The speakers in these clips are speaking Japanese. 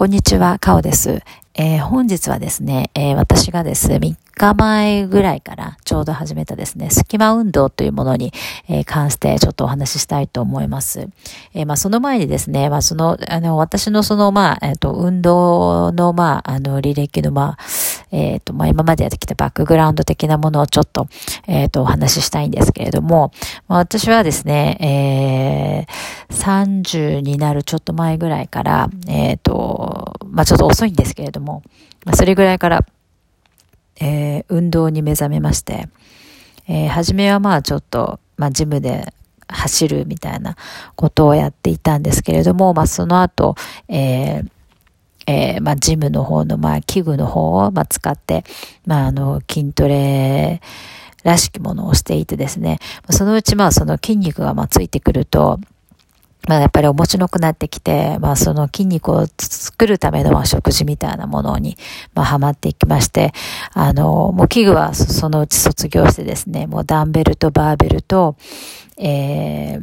こんにちは、かおです。えー、本日はですね、えー、私がですね、3日前ぐらいからちょうど始めたですね、隙間運動というものに、え、関してちょっとお話ししたいと思います。えまあ、その前にですね、まあ、その、あの、私のその、まあ、えっ、と、運動の、まあ、あの、履歴の、まあ、えっ、と、まあ、今までやってきたバックグラウンド的なものをちょっと、えっ、と、お話ししたいんですけれども、まあ、私はですね、え30になるちょっと前ぐらいから、えっ、と、まあ、ちょっと遅いんですけれども、まあ、それぐらいから、えー、運動に目覚めまして、えー、初めはまあちょっと、まあ、ジムで走るみたいなことをやっていたんですけれども、まあ、その後、えーえー、まあ、ジムの方の、まあ、器具の方を、まあ、使って、まあ、あの、筋トレらしきものをしていてですね、そのうち、まあ、その筋肉が、まあ、ついてくると、まあやっぱり面白くなってきて、まあその筋肉を作るための食事みたいなものに、まあハマっていきまして、あの、もう器具はそのうち卒業してですね、もうダンベルとバーベルと、えー、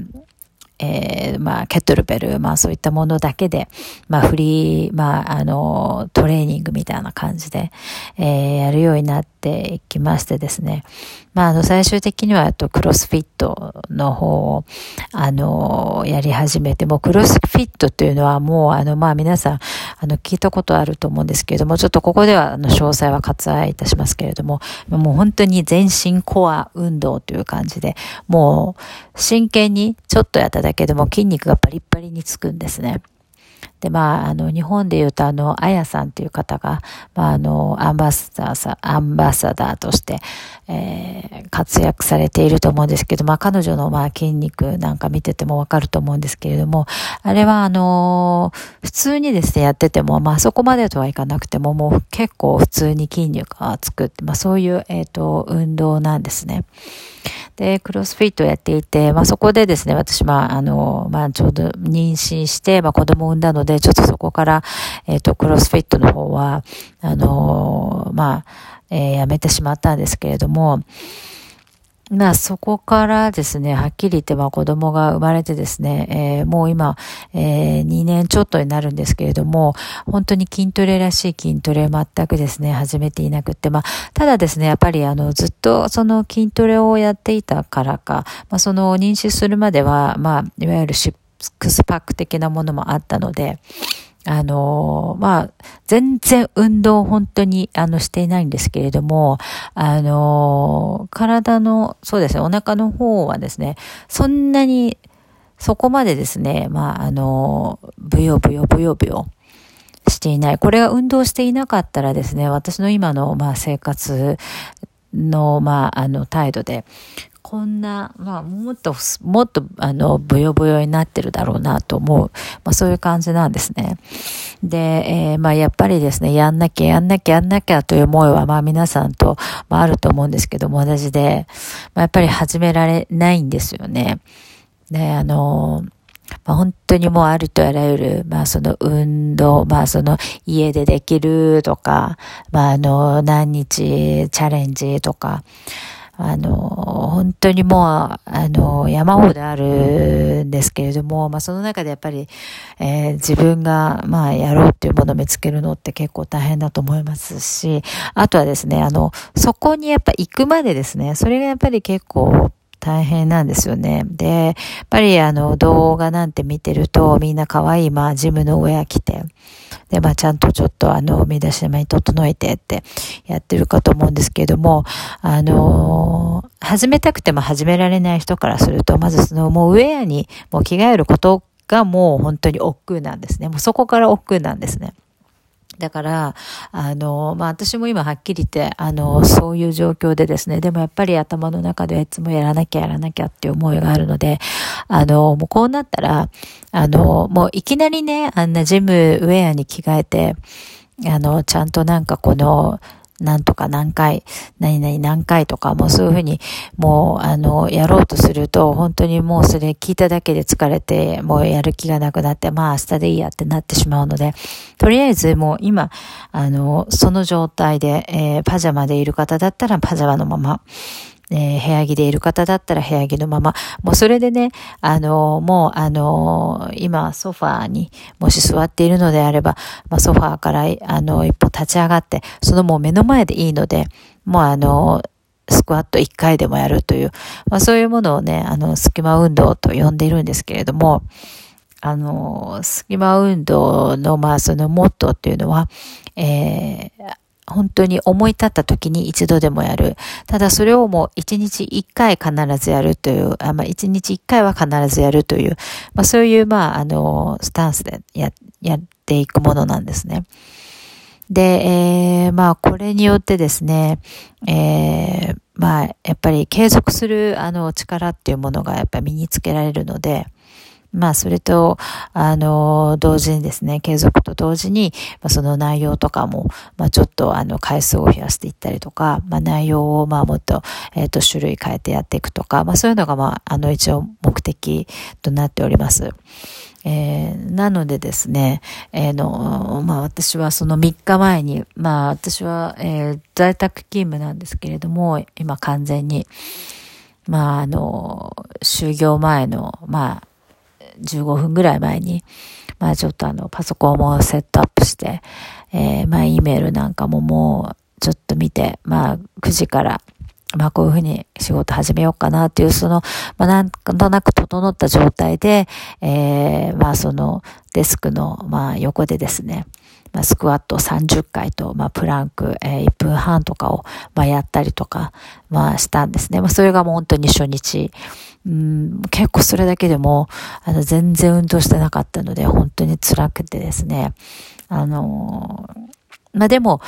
えー、まあ、ケットルベル、まあそういったものだけで、まあフリー、まああの、トレーニングみたいな感じで、えー、やるようになっていきましてですね。まああの、最終的には、あと、クロスフィットの方を、あの、やり始めて、もうクロスフィットというのはもう、あの、まあ皆さん、あの、聞いたことあると思うんですけれども、ちょっとここでは、あの、詳細は割愛いたしますけれども、もう本当に全身コア運動という感じで、もう、真剣にちょっとやっただだけでも筋肉がパリッパリにつくんですね。で、まあ、あの、日本で言うと、あの、あやさんという方が、まあ、あの、アンバサダーさ、アンバサダーとして、えー、活躍されていると思うんですけど、まあ、彼女の、まあ、筋肉なんか見ててもわかると思うんですけれども、あれは、あの、普通にですね、やってても、まあ、そこまでとはいかなくても、もう結構普通に筋肉がつくって、まあ、そういう、えっ、ー、と、運動なんですね。で、クロスフィットをやっていて、まあ、そこでですね、私、まあ、あの、まあ、ちょうど妊娠して、まあ、子供を産んだので、ちょっとそこから、えっ、ー、と、クロスフィットの方は、あの、まあ、えー、やめてしまったんですけれども、まあそこからですね、はっきり言ってま子供が生まれてですね、えー、もう今、えー、2年ちょっとになるんですけれども、本当に筋トレらしい筋トレ全くですね、始めていなくって、まあ、ただですね、やっぱりあの、ずっとその筋トレをやっていたからか、まあその妊娠するまでは、まあ、いわゆるシックスパック的なものもあったので、あの、まあ、全然運動本当に、あの、していないんですけれども、あの、体の、そうですね、お腹の方はですね、そんなに、そこまでですね、まあ、あの、ブヨブヨブヨブヨしていない。これが運動していなかったらですね、私の今の、まあ、生活の、まあ、あの、態度で、こんな、まあ、もっと、もっと、あの、ブヨブヨになってるだろうなと思う。まあ、そういう感じなんですね。で、えー、まあ、やっぱりですね、やんなきゃ、やんなきゃ、やんなきゃという思いは、まあ、皆さんと、まあ、あると思うんですけども、同じで、まあ、やっぱり始められないんですよね。で、あのまあ、本当にもうあるとあらゆる、まあその運動、まあその家でできるとか、まああの何日チャレンジとか、あの、本当にもう、あの、山ほどあるんですけれども、まあその中でやっぱり、えー、自分が、まあやろうっていうものを見つけるのって結構大変だと思いますし、あとはですね、あの、そこにやっぱ行くまでですね、それがやっぱり結構、大変なんですよね。で、やっぱりあの動画なんて見てるとみんな可愛いまあジムのウェア着て、でまあちゃんとちょっとあの身だしなみに整えてってやってるかと思うんですけれども、あのー、始めたくても始められない人からすると、まずそのもうウェアにもう着替えることがもう本当に億劫なんですね。もうそこから億劫なんですね。だから、あの、まあ、私も今はっきり言って、あの、そういう状況でですね、でもやっぱり頭の中ではいつもやらなきゃやらなきゃっていう思いがあるので、あの、もうこうなったら、あの、もういきなりね、あんなジムウェアに着替えて、あの、ちゃんとなんかこの、なんとか何回、何々何回とか、もうそういうふうに、もう、あの、やろうとすると、本当にもうそれ聞いただけで疲れて、もうやる気がなくなって、まあ明日でいいやってなってしまうので、とりあえずもう今、あの、その状態で、えー、パジャマでいる方だったらパジャマのまま、えー、部屋着でいる方だったら部屋着のまま、もうそれでね、あのー、もう、あのー、今、ソファーにもし座っているのであれば、まあ、ソファーから、あの、一歩立ち上がって、そのもう目の前でいいので、もうあの、スクワット1回でもやるという、まあ、そういうものをね、あの、隙間運動と呼んでいるんですけれども、あの、隙間運動の、まあ、そのモットーっていうのは、えー、本当に思い立った時に一度でもやる。ただそれをもう一日一回必ずやるという、あまあ一日一回は必ずやるという、まあそういうまああの、スタンスでや、やっていくものなんですね。で、えー、まあこれによってですね、えー、まあやっぱり継続するあの力っていうものがやっぱり身につけられるので、まあ、それと、あの、同時にですね、継続と同時に、まあ、その内容とかも、まあ、ちょっと、あの、回数を増やしていったりとか、まあ、内容を、まあ、もっと、えっ、ー、と、種類変えてやっていくとか、まあ、そういうのが、まあ、あの、一応目的となっております。えー、なのでですね、えー、の、まあ私はその3日前に、まあ私は、えー、在宅勤務なんですけれども、今完全に、まああの、就業前の、まあ15分ぐらい前に、まあちょっとあの、パソコンもセットアップして、えー、まあ E メールなんかももうちょっと見て、まあ9時から、まあこういうふうに仕事始めようかなっていう、その、まあなんとなく整った状態で、えー、まあそのデスクの、まあ横でですね、まあ、スクワット30回と、まあ、プランク、えー、1分半とかを、まあ、やったりとか、まあ、したんですね。まあ、それがもう本当に初日。うん、結構それだけでも、あの、全然運動してなかったので、本当に辛くてですね。あのまあ、でも、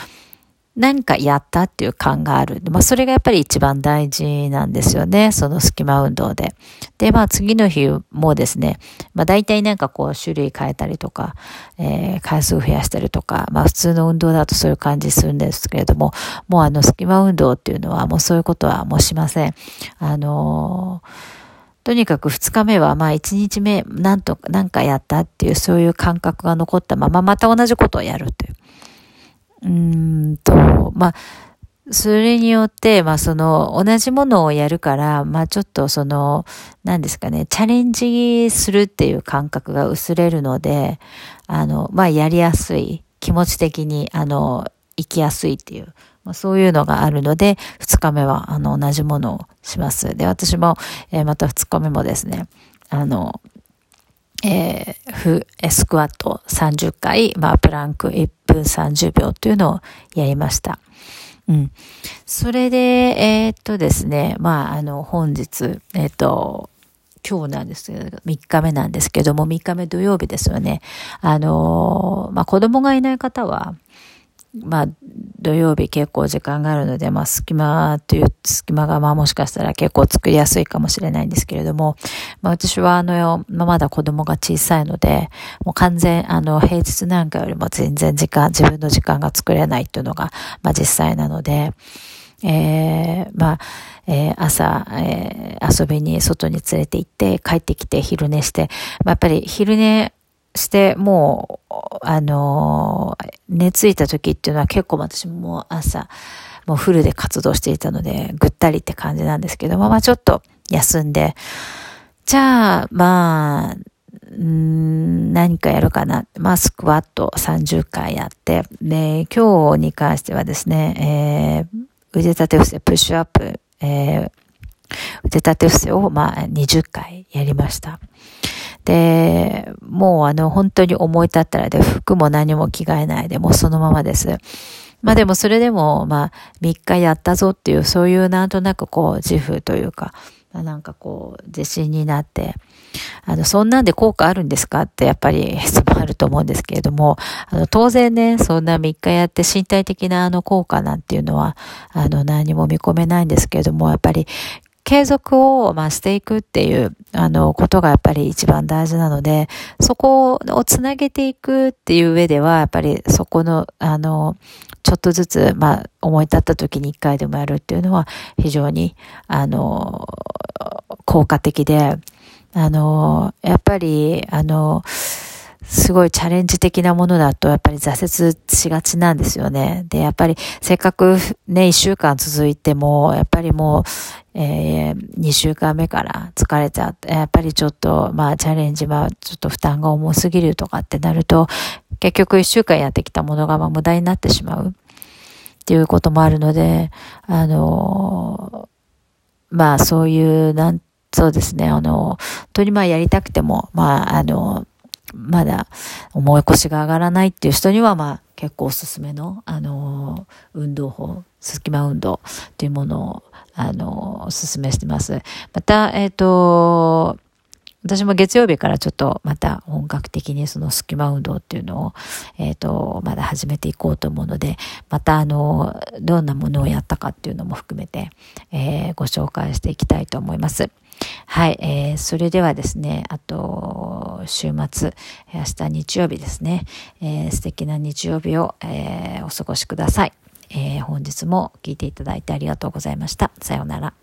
何かやったっていう感がある。まあ、それがやっぱり一番大事なんですよね。その隙間運動で。で、まあ、次の日もですね、まあ、大体なんかこう、種類変えたりとか、えー、回数増やしたりとか、まあ、普通の運動だとそういう感じするんですけれども、もうあの、隙間運動っていうのはもうそういうことはもうしません。あのーとにかく二日目は、まあ一日目、なんとか、なんかやったっていう、そういう感覚が残ったまま、また同じことをやるという。うんと、まあ、それによって、まあその同じものをやるから、まあちょっとその、何ですかね、チャレンジするっていう感覚が薄れるので、あの、まあやりやすい、気持ち的に、あの、行きやすいっていう、まあ、そういうのがあるので、二日目は、あの、同じものをします。で、私も、えー、また二日目もですね、あの、えー、フ、スクワット30回、まあ、プランク1分30秒というのをやりました。うん。それで、えー、っとですね、まあ、あの、本日、えー、っと、今日なんですけど、3日目なんですけども、3日目土曜日ですよね。あの、まあ、子供がいない方は、まあ、土曜日結構時間があるので、まあ、隙間という、隙間がまあもしかしたら結構作りやすいかもしれないんですけれども、まあ私はあの、まあ、まだ子供が小さいので、もう完全、あの、平日なんかよりも全然時間、自分の時間が作れないっていうのが、まあ実際なので、えー、まあ、えー、朝、えー、遊びに外に連れて行って、帰ってきて昼寝して、まあ、やっぱり昼寝して、もう、あの、寝ついた時っていうのは結構私も朝、もうフルで活動していたので、ぐったりって感じなんですけども、まあちょっと休んで、じゃあ、まあ、ん何かやるかな。まあ、スクワット30回やって、で、今日に関してはですね、えー、腕立て伏せ、プッシュアップ、えー、腕立て伏せを、まあ、20回やりました。で、もうあの、本当に思い立ったらで、服も何も着替えないで、もうそのままです。まあでもそれでも、まあ、3日やったぞっていう、そういうなんとなくこう、自負というか、なんかこう、自信になって、あの、そんなんで効果あるんですかってやっぱり質問あると思うんですけれども、あの、当然ね、そんな3日やって身体的なあの効果なんていうのは、あの、何も見込めないんですけれども、やっぱり継続を、まあ、していくっていう、あの、ことがやっぱり一番大事なので、そこをつなげていくっていう上では、やっぱりそこの、あの、ちょっとずつ、まあ、思い立った時に一回でもやるっていうのは、非常に、あの、効果的で、あの、やっぱり、あの、すごいチャレンジ的なものだと、やっぱり挫折しがちなんですよね。で、やっぱりせっかくね、一週間続いても、やっぱりもう、えー、2週間目から疲れちゃって、やっぱりちょっと、まあチャレンジはちょっと負担が重すぎるとかってなると、結局1週間やってきたものがま無駄になってしまうっていうこともあるので、あのー、まあそういう、なん、そうですね、あの、本当にまあやりたくても、まああの、まだ重い腰が上がらないっていう人には、まあ結構おすすめの、あの、運動法、隙間運動っていうものを、あの、おすすめしてます。また、えっ、ー、と、私も月曜日からちょっとまた本格的にその隙間運動っていうのを、えっ、ー、と、まだ始めていこうと思うので、またあの、どんなものをやったかっていうのも含めて、えー、ご紹介していきたいと思います。はい、えー、それではですね、あと、週末、明日日曜日ですね、えー、素敵な日曜日を、えー、お過ごしください。えー、本日も聞いていただいてありがとうございました。さようなら。